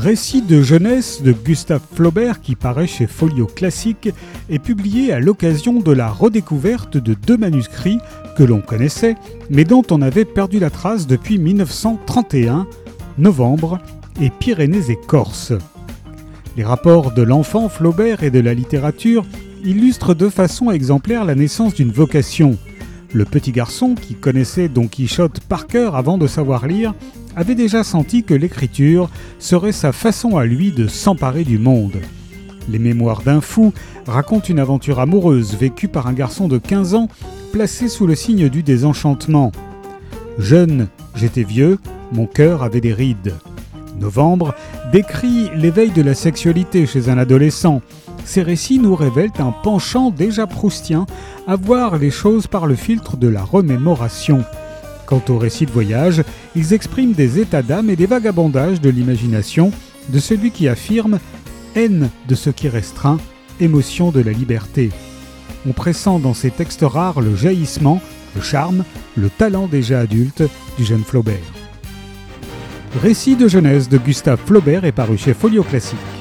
Récit de jeunesse de Gustave Flaubert qui paraît chez Folio Classique est publié à l'occasion de la redécouverte de deux manuscrits que l'on connaissait mais dont on avait perdu la trace depuis 1931, Novembre et Pyrénées et Corse. Les rapports de l'enfant Flaubert et de la littérature illustrent de façon exemplaire la naissance d'une vocation. Le petit garçon, qui connaissait Don Quichotte par cœur avant de savoir lire, avait déjà senti que l'écriture serait sa façon à lui de s'emparer du monde. Les Mémoires d'un fou racontent une aventure amoureuse vécue par un garçon de 15 ans placé sous le signe du désenchantement. Jeune, j'étais vieux, mon cœur avait des rides. Novembre décrit l'éveil de la sexualité chez un adolescent. Ces récits nous révèlent un penchant déjà proustien à voir les choses par le filtre de la remémoration. Quant aux récits de voyage, ils expriment des états d'âme et des vagabondages de l'imagination de celui qui affirme haine de ce qui restreint, émotion de la liberté. On pressent dans ces textes rares le jaillissement, le charme, le talent déjà adulte du jeune Flaubert. Récit de jeunesse de Gustave Flaubert est paru chez Folio Classique.